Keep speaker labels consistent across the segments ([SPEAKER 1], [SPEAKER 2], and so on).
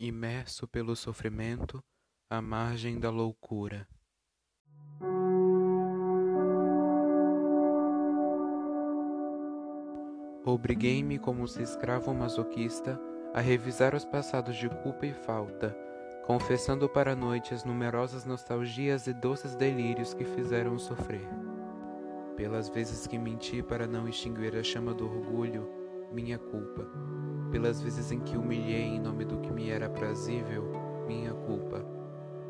[SPEAKER 1] Verso pelo sofrimento, à margem da loucura. Obriguei-me, como se escravo masoquista, a revisar os passados de culpa e falta, confessando para a noite as numerosas nostalgias e doces delírios que fizeram sofrer. Pelas vezes que menti para não extinguir a chama do orgulho, minha culpa. Pelas vezes em que humilhei em nome do que me era prazível, minha culpa.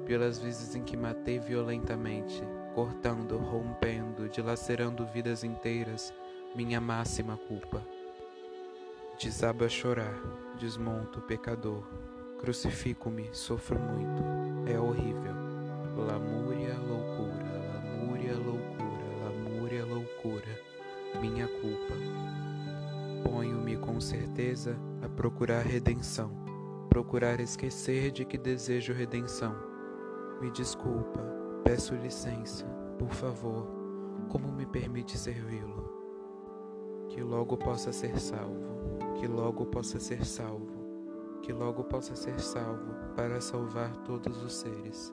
[SPEAKER 1] Pelas vezes em que matei violentamente, cortando, rompendo, dilacerando vidas inteiras, minha máxima culpa. Desabo a chorar, desmonto, pecador, crucifico-me, sofro muito, é horrível. Lamúria, loucura, lamúria, loucura, lamúria, loucura, minha culpa. Ponho-me com certeza a procurar redenção, procurar esquecer de que desejo redenção. Me desculpa, peço licença, por favor, como me permite servi-lo? que logo possa ser salvo, que logo possa ser salvo, que logo possa ser salvo para salvar todos os seres.